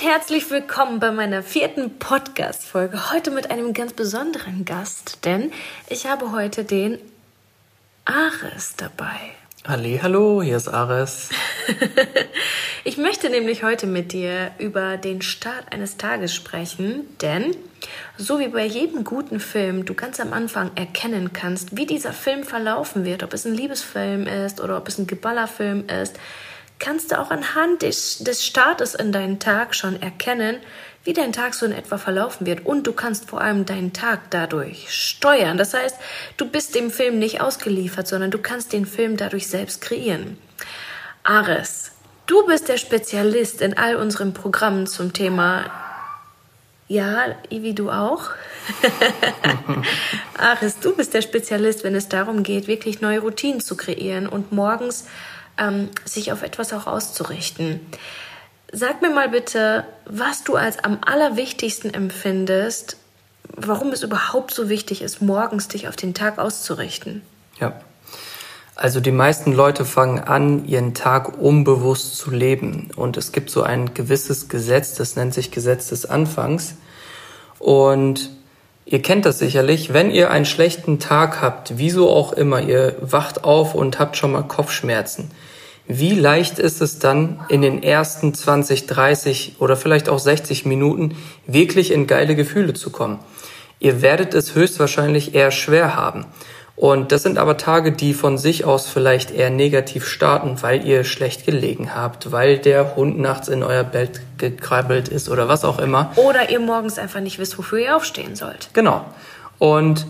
und herzlich willkommen bei meiner vierten Podcast-Folge. Heute mit einem ganz besonderen Gast, denn ich habe heute den Ares dabei. Halli, hallo, hier ist Ares. ich möchte nämlich heute mit dir über den Start eines Tages sprechen, denn so wie bei jedem guten Film du ganz am Anfang erkennen kannst, wie dieser Film verlaufen wird, ob es ein Liebesfilm ist oder ob es ein Geballerfilm ist, kannst du auch anhand des, des Startes in deinen Tag schon erkennen, wie dein Tag so in etwa verlaufen wird. Und du kannst vor allem deinen Tag dadurch steuern. Das heißt, du bist dem Film nicht ausgeliefert, sondern du kannst den Film dadurch selbst kreieren. Ares, du bist der Spezialist in all unseren Programmen zum Thema. Ja, Ivi, du auch? Ares, du bist der Spezialist, wenn es darum geht, wirklich neue Routinen zu kreieren und morgens ähm, sich auf etwas auch auszurichten. Sag mir mal bitte, was du als am allerwichtigsten empfindest, warum es überhaupt so wichtig ist, morgens dich auf den Tag auszurichten. Ja. Also die meisten Leute fangen an, ihren Tag unbewusst zu leben. Und es gibt so ein gewisses Gesetz, das nennt sich Gesetz des Anfangs. Und ihr kennt das sicherlich, wenn ihr einen schlechten Tag habt, wieso auch immer, ihr wacht auf und habt schon mal Kopfschmerzen wie leicht ist es dann in den ersten 20, 30 oder vielleicht auch 60 Minuten wirklich in geile Gefühle zu kommen? Ihr werdet es höchstwahrscheinlich eher schwer haben. Und das sind aber Tage, die von sich aus vielleicht eher negativ starten, weil ihr schlecht gelegen habt, weil der Hund nachts in euer Bett gekrabbelt ist oder was auch immer. Oder ihr morgens einfach nicht wisst, wofür ihr aufstehen sollt. Genau. Und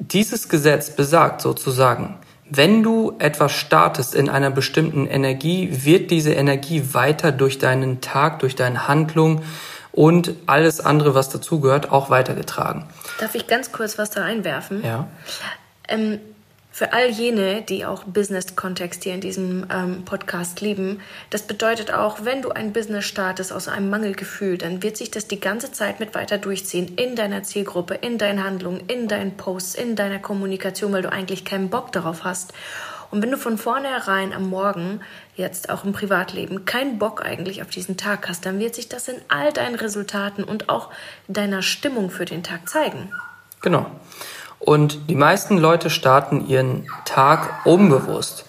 dieses Gesetz besagt sozusagen, wenn du etwas startest in einer bestimmten Energie, wird diese Energie weiter durch deinen Tag, durch deine Handlung und alles andere, was dazugehört, auch weitergetragen. Darf ich ganz kurz was da einwerfen? Ja. Ähm, für all jene, die auch Business-Kontext hier in diesem ähm, Podcast lieben, das bedeutet auch, wenn du ein Business startest aus einem Mangelgefühl, dann wird sich das die ganze Zeit mit weiter durchziehen in deiner Zielgruppe, in deinen Handlungen, in deinen Posts, in deiner Kommunikation, weil du eigentlich keinen Bock darauf hast. Und wenn du von vornherein am Morgen, jetzt auch im Privatleben, keinen Bock eigentlich auf diesen Tag hast, dann wird sich das in all deinen Resultaten und auch deiner Stimmung für den Tag zeigen. Genau. Und die meisten Leute starten ihren Tag unbewusst.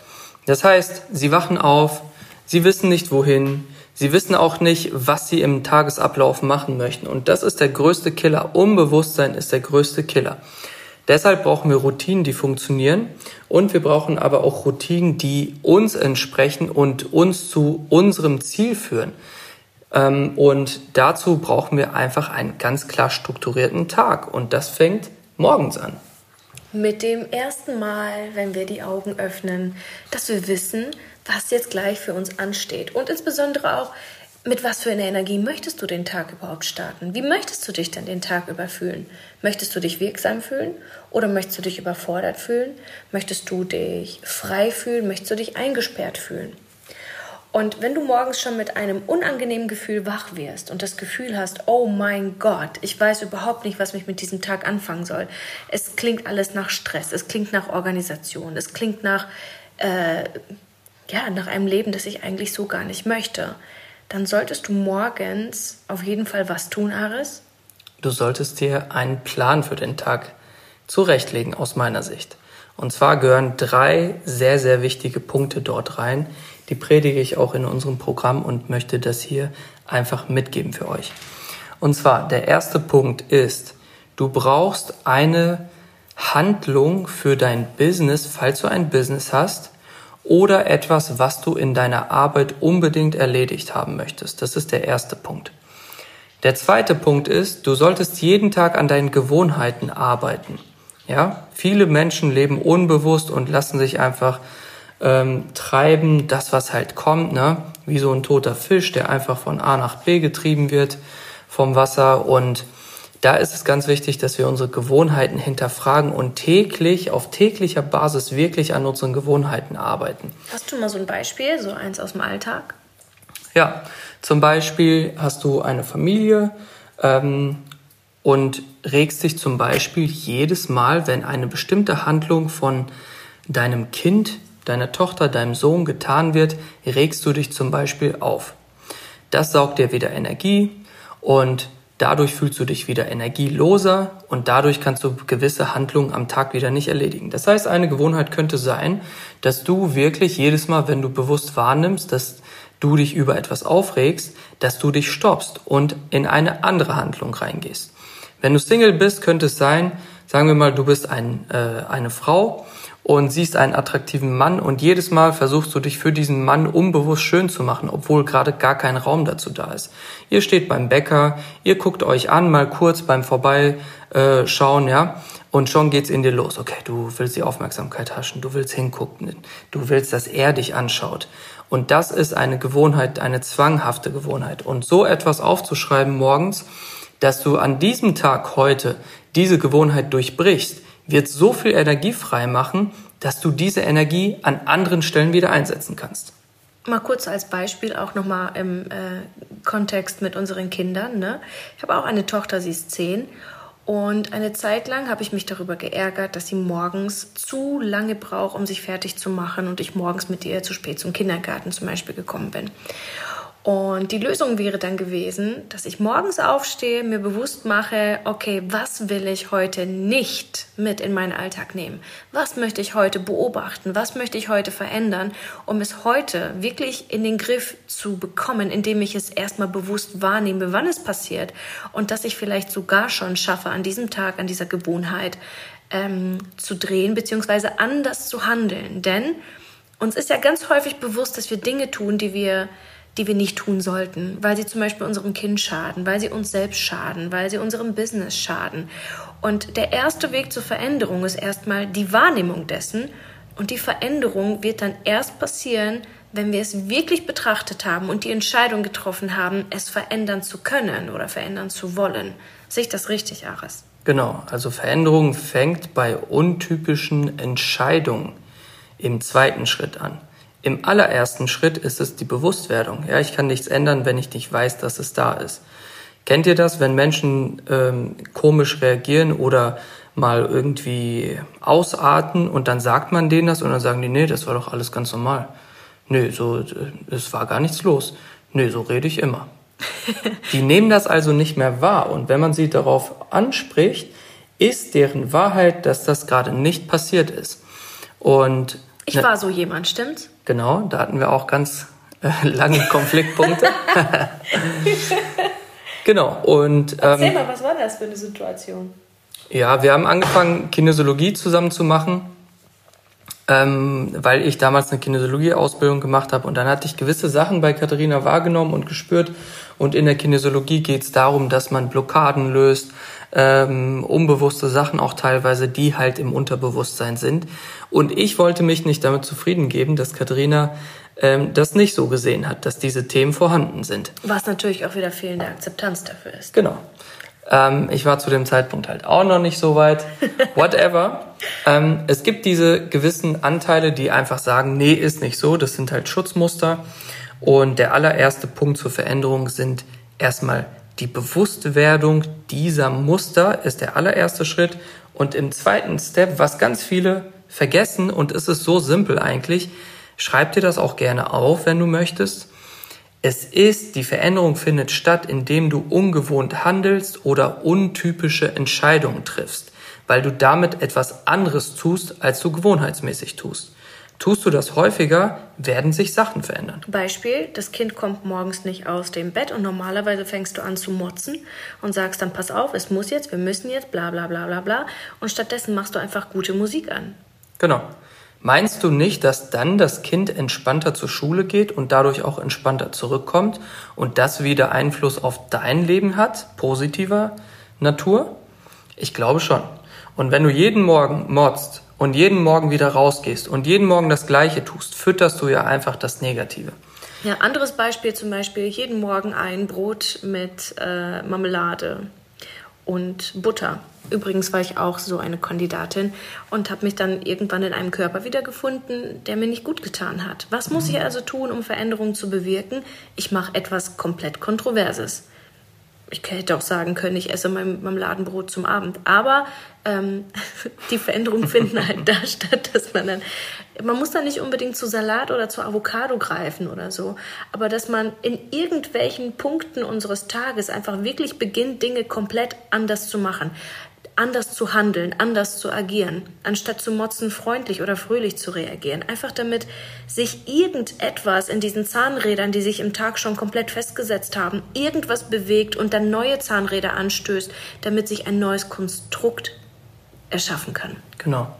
Das heißt, sie wachen auf, sie wissen nicht wohin, sie wissen auch nicht, was sie im Tagesablauf machen möchten. Und das ist der größte Killer. Unbewusstsein ist der größte Killer. Deshalb brauchen wir Routinen, die funktionieren. Und wir brauchen aber auch Routinen, die uns entsprechen und uns zu unserem Ziel führen. Ähm, und dazu brauchen wir einfach einen ganz klar strukturierten Tag. Und das fängt morgens an. Mit dem ersten Mal, wenn wir die Augen öffnen, dass wir wissen, was jetzt gleich für uns ansteht. Und insbesondere auch, mit was für einer Energie möchtest du den Tag überhaupt starten? Wie möchtest du dich denn den Tag über fühlen? Möchtest du dich wirksam fühlen oder möchtest du dich überfordert fühlen? Möchtest du dich frei fühlen? Möchtest du dich eingesperrt fühlen? Und wenn du morgens schon mit einem unangenehmen Gefühl wach wirst und das Gefühl hast, oh mein Gott, ich weiß überhaupt nicht, was mich mit diesem Tag anfangen soll. Es klingt alles nach Stress, es klingt nach Organisation, es klingt nach, äh, ja, nach einem Leben, das ich eigentlich so gar nicht möchte. Dann solltest du morgens auf jeden Fall was tun, Aris? Du solltest dir einen Plan für den Tag zurechtlegen, aus meiner Sicht. Und zwar gehören drei sehr, sehr wichtige Punkte dort rein, die predige ich auch in unserem Programm und möchte das hier einfach mitgeben für euch. Und zwar, der erste Punkt ist, du brauchst eine Handlung für dein Business, falls du ein Business hast, oder etwas, was du in deiner Arbeit unbedingt erledigt haben möchtest. Das ist der erste Punkt. Der zweite Punkt ist, du solltest jeden Tag an deinen Gewohnheiten arbeiten. Ja, viele Menschen leben unbewusst und lassen sich einfach ähm, treiben, das, was halt kommt, ne? wie so ein toter Fisch, der einfach von A nach B getrieben wird vom Wasser. Und da ist es ganz wichtig, dass wir unsere Gewohnheiten hinterfragen und täglich, auf täglicher Basis wirklich an unseren Gewohnheiten arbeiten. Hast du mal so ein Beispiel, so eins aus dem Alltag? Ja, zum Beispiel hast du eine Familie ähm, und regst dich zum Beispiel jedes Mal, wenn eine bestimmte Handlung von deinem Kind deiner Tochter, deinem Sohn getan wird, regst du dich zum Beispiel auf. Das saugt dir wieder Energie und dadurch fühlst du dich wieder energieloser und dadurch kannst du gewisse Handlungen am Tag wieder nicht erledigen. Das heißt, eine Gewohnheit könnte sein, dass du wirklich jedes Mal, wenn du bewusst wahrnimmst, dass du dich über etwas aufregst, dass du dich stoppst und in eine andere Handlung reingehst. Wenn du Single bist, könnte es sein, sagen wir mal, du bist ein, äh, eine Frau und siehst einen attraktiven Mann und jedes Mal versuchst du dich für diesen Mann unbewusst schön zu machen, obwohl gerade gar kein Raum dazu da ist. Ihr steht beim Bäcker, ihr guckt euch an, mal kurz beim Vorbeischauen, ja, und schon geht's in dir los. Okay, du willst die Aufmerksamkeit haschen, du willst hingucken, du willst, dass er dich anschaut. Und das ist eine Gewohnheit, eine zwanghafte Gewohnheit. Und so etwas aufzuschreiben morgens, dass du an diesem Tag heute diese Gewohnheit durchbrichst, wird so viel Energie frei machen, dass du diese Energie an anderen Stellen wieder einsetzen kannst. Mal kurz als Beispiel auch nochmal im äh, Kontext mit unseren Kindern. Ne? Ich habe auch eine Tochter, sie ist zehn. Und eine Zeit lang habe ich mich darüber geärgert, dass sie morgens zu lange braucht, um sich fertig zu machen und ich morgens mit ihr zu spät zum Kindergarten zum Beispiel gekommen bin. Und die Lösung wäre dann gewesen, dass ich morgens aufstehe, mir bewusst mache, okay, was will ich heute nicht mit in meinen Alltag nehmen? Was möchte ich heute beobachten? Was möchte ich heute verändern, um es heute wirklich in den Griff zu bekommen, indem ich es erstmal bewusst wahrnehme, wann es passiert und dass ich vielleicht sogar schon schaffe, an diesem Tag, an dieser Gewohnheit ähm, zu drehen, beziehungsweise anders zu handeln. Denn uns ist ja ganz häufig bewusst, dass wir Dinge tun, die wir die wir nicht tun sollten, weil sie zum Beispiel unserem Kind schaden, weil sie uns selbst schaden, weil sie unserem Business schaden. Und der erste Weg zur Veränderung ist erstmal die Wahrnehmung dessen. Und die Veränderung wird dann erst passieren, wenn wir es wirklich betrachtet haben und die Entscheidung getroffen haben, es verändern zu können oder verändern zu wollen. Sehe ich das richtig, Aris? Genau, also Veränderung fängt bei untypischen Entscheidungen im zweiten Schritt an. Im allerersten Schritt ist es die Bewusstwerdung. Ja, ich kann nichts ändern, wenn ich nicht weiß, dass es da ist. Kennt ihr das, wenn Menschen ähm, komisch reagieren oder mal irgendwie ausarten und dann sagt man denen das und dann sagen die, nee, das war doch alles ganz normal. Nee, so, es war gar nichts los. Nee, so rede ich immer. die nehmen das also nicht mehr wahr und wenn man sie darauf anspricht, ist deren Wahrheit, dass das gerade nicht passiert ist. Und ich war so jemand, stimmt's? Genau, da hatten wir auch ganz äh, lange Konfliktpunkte. genau, und. Ähm, Erzähl mal, was war das für eine Situation? Ja, wir haben angefangen, Kinesiologie zusammen zu machen, ähm, weil ich damals eine Kinesiologie-Ausbildung gemacht habe und dann hatte ich gewisse Sachen bei Katharina wahrgenommen und gespürt. Und in der Kinesiologie geht es darum, dass man Blockaden löst, ähm, unbewusste Sachen auch teilweise, die halt im Unterbewusstsein sind. Und ich wollte mich nicht damit zufrieden geben, dass Katharina ähm, das nicht so gesehen hat, dass diese Themen vorhanden sind. Was natürlich auch wieder fehlende Akzeptanz dafür ist. Genau. Ähm, ich war zu dem Zeitpunkt halt auch noch nicht so weit. Whatever. ähm, es gibt diese gewissen Anteile, die einfach sagen, nee, ist nicht so. Das sind halt Schutzmuster. Und der allererste Punkt zur Veränderung sind erstmal die Bewusstwerdung dieser Muster ist der allererste Schritt. Und im zweiten Step, was ganz viele vergessen, und es ist so simpel eigentlich, schreib dir das auch gerne auf, wenn du möchtest. Es ist, die Veränderung findet statt, indem du ungewohnt handelst oder untypische Entscheidungen triffst, weil du damit etwas anderes tust, als du gewohnheitsmäßig tust. Tust du das häufiger, werden sich Sachen verändern. Beispiel, das Kind kommt morgens nicht aus dem Bett und normalerweise fängst du an zu motzen und sagst dann, pass auf, es muss jetzt, wir müssen jetzt, bla bla bla bla bla. Und stattdessen machst du einfach gute Musik an. Genau. Meinst du nicht, dass dann das Kind entspannter zur Schule geht und dadurch auch entspannter zurückkommt und das wieder Einfluss auf dein Leben hat, positiver Natur? Ich glaube schon. Und wenn du jeden Morgen motzt und jeden Morgen wieder rausgehst und jeden Morgen das Gleiche tust, fütterst du ja einfach das Negative. Ja, anderes Beispiel zum Beispiel jeden Morgen ein Brot mit äh, Marmelade und Butter. Übrigens war ich auch so eine Kandidatin und habe mich dann irgendwann in einem Körper wiedergefunden, der mir nicht gut getan hat. Was muss ich also tun, um Veränderungen zu bewirken? Ich mache etwas komplett Kontroverses. Ich hätte auch sagen können, ich esse mein Marmeladenbrot zum Abend. Aber ähm, die Veränderungen finden halt da statt, dass man dann, man muss dann nicht unbedingt zu Salat oder zu Avocado greifen oder so, aber dass man in irgendwelchen Punkten unseres Tages einfach wirklich beginnt, Dinge komplett anders zu machen anders zu handeln, anders zu agieren, anstatt zu motzen, freundlich oder fröhlich zu reagieren. Einfach damit sich irgendetwas in diesen Zahnrädern, die sich im Tag schon komplett festgesetzt haben, irgendwas bewegt und dann neue Zahnräder anstößt, damit sich ein neues Konstrukt erschaffen kann. Genau.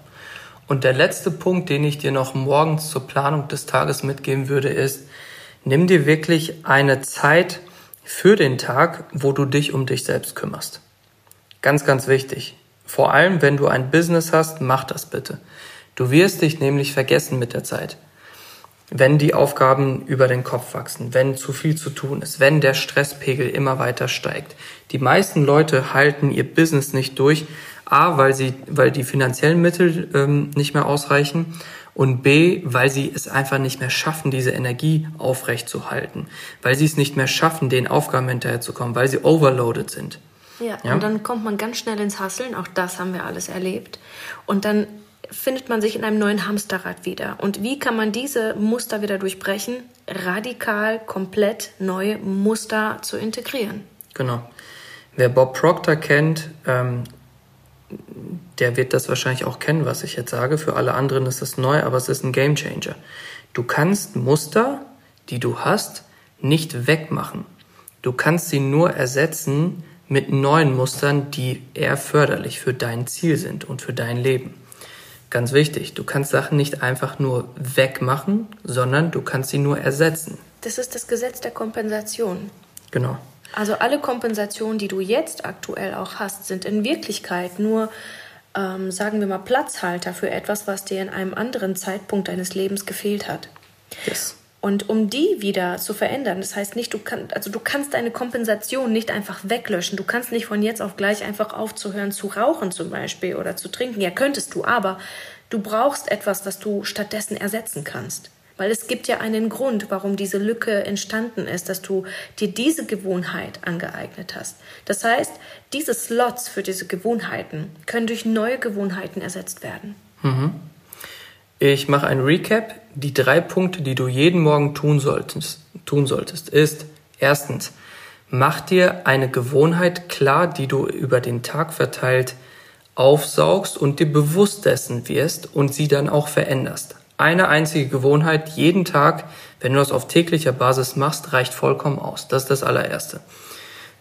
Und der letzte Punkt, den ich dir noch morgens zur Planung des Tages mitgeben würde, ist, nimm dir wirklich eine Zeit für den Tag, wo du dich um dich selbst kümmerst. Ganz, ganz wichtig. Vor allem, wenn du ein Business hast, mach das bitte. Du wirst dich nämlich vergessen mit der Zeit. Wenn die Aufgaben über den Kopf wachsen, wenn zu viel zu tun ist, wenn der Stresspegel immer weiter steigt. Die meisten Leute halten ihr Business nicht durch, A, weil sie, weil die finanziellen Mittel ähm, nicht mehr ausreichen und B, weil sie es einfach nicht mehr schaffen, diese Energie aufrechtzuhalten, weil sie es nicht mehr schaffen, den Aufgaben hinterherzukommen, weil sie overloaded sind. Ja, ja, und dann kommt man ganz schnell ins Hasseln, auch das haben wir alles erlebt. Und dann findet man sich in einem neuen Hamsterrad wieder. Und wie kann man diese Muster wieder durchbrechen? Radikal, komplett neue Muster zu integrieren. Genau. Wer Bob Proctor kennt, ähm, der wird das wahrscheinlich auch kennen, was ich jetzt sage. Für alle anderen ist das neu, aber es ist ein Game Changer. Du kannst Muster, die du hast, nicht wegmachen. Du kannst sie nur ersetzen mit neuen Mustern, die eher förderlich für dein Ziel sind und für dein Leben. Ganz wichtig, du kannst Sachen nicht einfach nur wegmachen, sondern du kannst sie nur ersetzen. Das ist das Gesetz der Kompensation. Genau. Also alle Kompensationen, die du jetzt aktuell auch hast, sind in Wirklichkeit nur, ähm, sagen wir mal, Platzhalter für etwas, was dir in einem anderen Zeitpunkt deines Lebens gefehlt hat. Yes. Und um die wieder zu verändern, das heißt nicht, du kannst, also du kannst deine Kompensation nicht einfach weglöschen. Du kannst nicht von jetzt auf gleich einfach aufzuhören zu rauchen zum Beispiel oder zu trinken. Ja, könntest du, aber du brauchst etwas, das du stattdessen ersetzen kannst. Weil es gibt ja einen Grund, warum diese Lücke entstanden ist, dass du dir diese Gewohnheit angeeignet hast. Das heißt, diese Slots für diese Gewohnheiten können durch neue Gewohnheiten ersetzt werden. Mhm. Ich mache ein Recap. Die drei Punkte, die du jeden Morgen tun solltest, tun solltest, ist erstens, mach dir eine Gewohnheit klar, die du über den Tag verteilt aufsaugst und dir bewusst dessen wirst und sie dann auch veränderst. Eine einzige Gewohnheit jeden Tag, wenn du das auf täglicher Basis machst, reicht vollkommen aus. Das ist das allererste.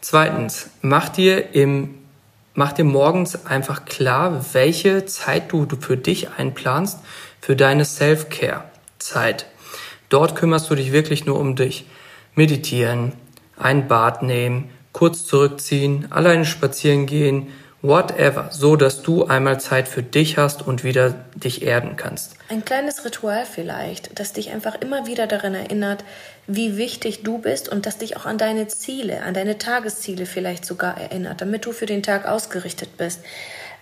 Zweitens, mach dir im Mach dir morgens einfach klar, welche Zeit du für dich einplanst für deine Self-Care-Zeit. Dort kümmerst du dich wirklich nur um dich. Meditieren, ein Bad nehmen, kurz zurückziehen, alleine spazieren gehen, whatever, so dass du einmal Zeit für dich hast und wieder dich erden kannst. Ein kleines Ritual vielleicht, das dich einfach immer wieder daran erinnert, wie wichtig du bist und das dich auch an deine Ziele, an deine Tagesziele vielleicht sogar erinnert, damit du für den Tag ausgerichtet bist.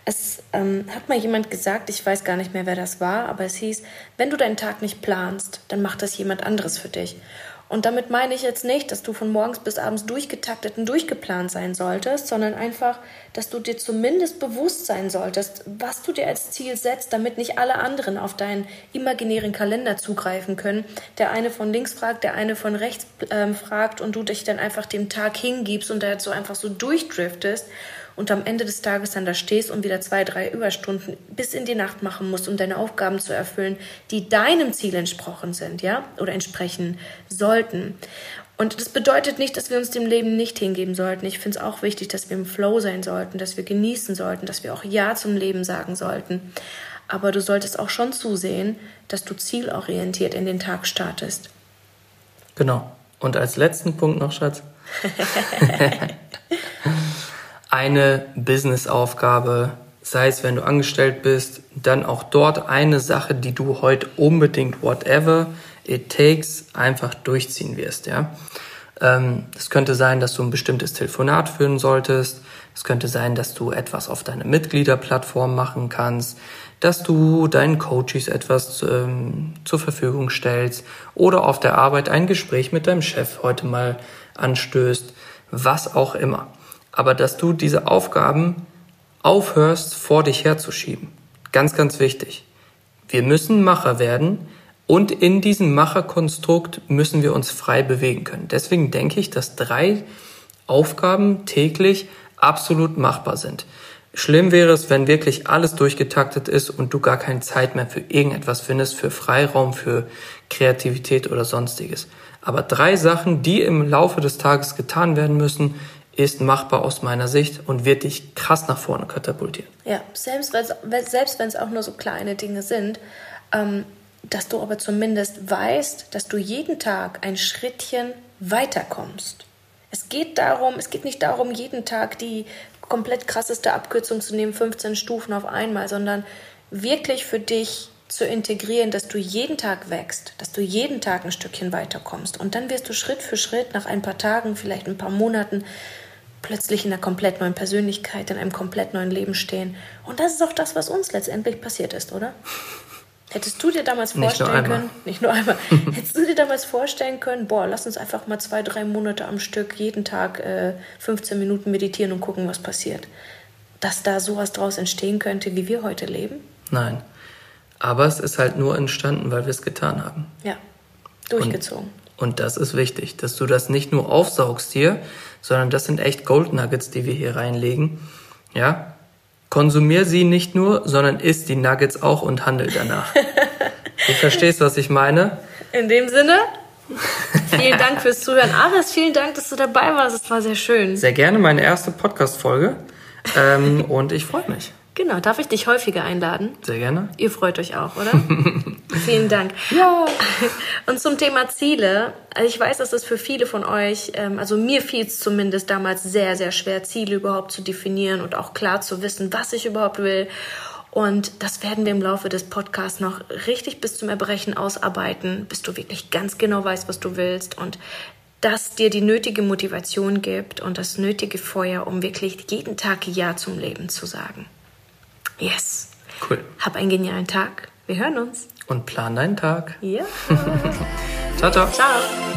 Es ähm, hat mal jemand gesagt, ich weiß gar nicht mehr, wer das war, aber es hieß, wenn du deinen Tag nicht planst, dann macht das jemand anderes für dich. Und damit meine ich jetzt nicht, dass du von morgens bis abends durchgetaktet und durchgeplant sein solltest, sondern einfach, dass du dir zumindest bewusst sein solltest, was du dir als Ziel setzt, damit nicht alle anderen auf deinen imaginären Kalender zugreifen können. Der eine von links fragt, der eine von rechts ähm, fragt und du dich dann einfach dem Tag hingibst und da so einfach so durchdriftest und am Ende des Tages dann da stehst und wieder zwei, drei Überstunden bis in die Nacht machen musst, um deine Aufgaben zu erfüllen, die deinem Ziel entsprochen sind, ja, oder entsprechen sollten. Und das bedeutet nicht, dass wir uns dem Leben nicht hingeben sollten. Ich finde es auch wichtig, dass wir im Flow sein sollten, dass wir genießen sollten, dass wir auch Ja zum Leben sagen sollten. Aber du solltest auch schon zusehen, dass du zielorientiert in den Tag startest. Genau. Und als letzten Punkt noch, Schatz. eine Businessaufgabe, sei es wenn du angestellt bist, dann auch dort eine Sache, die du heute unbedingt whatever it takes einfach durchziehen wirst, ja. Ähm, es könnte sein, dass du ein bestimmtes Telefonat führen solltest. Es könnte sein, dass du etwas auf deine Mitgliederplattform machen kannst, dass du deinen Coaches etwas ähm, zur Verfügung stellst oder auf der Arbeit ein Gespräch mit deinem Chef heute mal anstößt, was auch immer. Aber dass du diese Aufgaben aufhörst, vor dich herzuschieben. Ganz, ganz wichtig. Wir müssen Macher werden und in diesem Macherkonstrukt müssen wir uns frei bewegen können. Deswegen denke ich, dass drei Aufgaben täglich absolut machbar sind. Schlimm wäre es, wenn wirklich alles durchgetaktet ist und du gar keine Zeit mehr für irgendetwas findest, für Freiraum, für Kreativität oder sonstiges. Aber drei Sachen, die im Laufe des Tages getan werden müssen, ist machbar aus meiner Sicht und wird dich krass nach vorne katapultieren. Ja, selbst, selbst wenn es auch nur so kleine Dinge sind, ähm, dass du aber zumindest weißt, dass du jeden Tag ein Schrittchen weiterkommst. Es geht darum, es geht nicht darum, jeden Tag die komplett krasseste Abkürzung zu nehmen, 15 Stufen auf einmal, sondern wirklich für dich zu integrieren, dass du jeden Tag wächst, dass du jeden Tag ein Stückchen weiterkommst. Und dann wirst du Schritt für Schritt nach ein paar Tagen, vielleicht ein paar Monaten, plötzlich in einer komplett neuen Persönlichkeit, in einem komplett neuen Leben stehen. Und das ist auch das, was uns letztendlich passiert ist, oder? Hättest du dir damals vorstellen nicht können, nicht nur einmal, hättest du dir damals vorstellen können, boah, lass uns einfach mal zwei, drei Monate am Stück jeden Tag äh, 15 Minuten meditieren und gucken, was passiert. Dass da sowas draus entstehen könnte, wie wir heute leben? Nein. Aber es ist halt nur entstanden, weil wir es getan haben. Ja, durchgezogen. Und, und das ist wichtig, dass du das nicht nur aufsaugst hier, sondern das sind echt Gold Nuggets, die wir hier reinlegen. Ja, konsumier sie nicht nur, sondern isst die Nuggets auch und handel danach. du verstehst, was ich meine? In dem Sinne, vielen Dank fürs Zuhören. Aris, vielen Dank, dass du dabei warst. Es war sehr schön. Sehr gerne, meine erste Podcast-Folge. Ähm, und ich freue mich. Genau, darf ich dich häufiger einladen? Sehr gerne. Ihr freut euch auch, oder? Vielen Dank. Ja. Und zum Thema Ziele. Also ich weiß, dass es für viele von euch, ähm, also mir fiel es zumindest damals sehr, sehr schwer, Ziele überhaupt zu definieren und auch klar zu wissen, was ich überhaupt will. Und das werden wir im Laufe des Podcasts noch richtig bis zum Erbrechen ausarbeiten, bis du wirklich ganz genau weißt, was du willst und das dir die nötige Motivation gibt und das nötige Feuer, um wirklich jeden Tag Ja zum Leben zu sagen. Yes. Cool. Hab einen genialen Tag. Wir hören uns. Und plan deinen Tag. Ja. ciao, ciao. Ciao.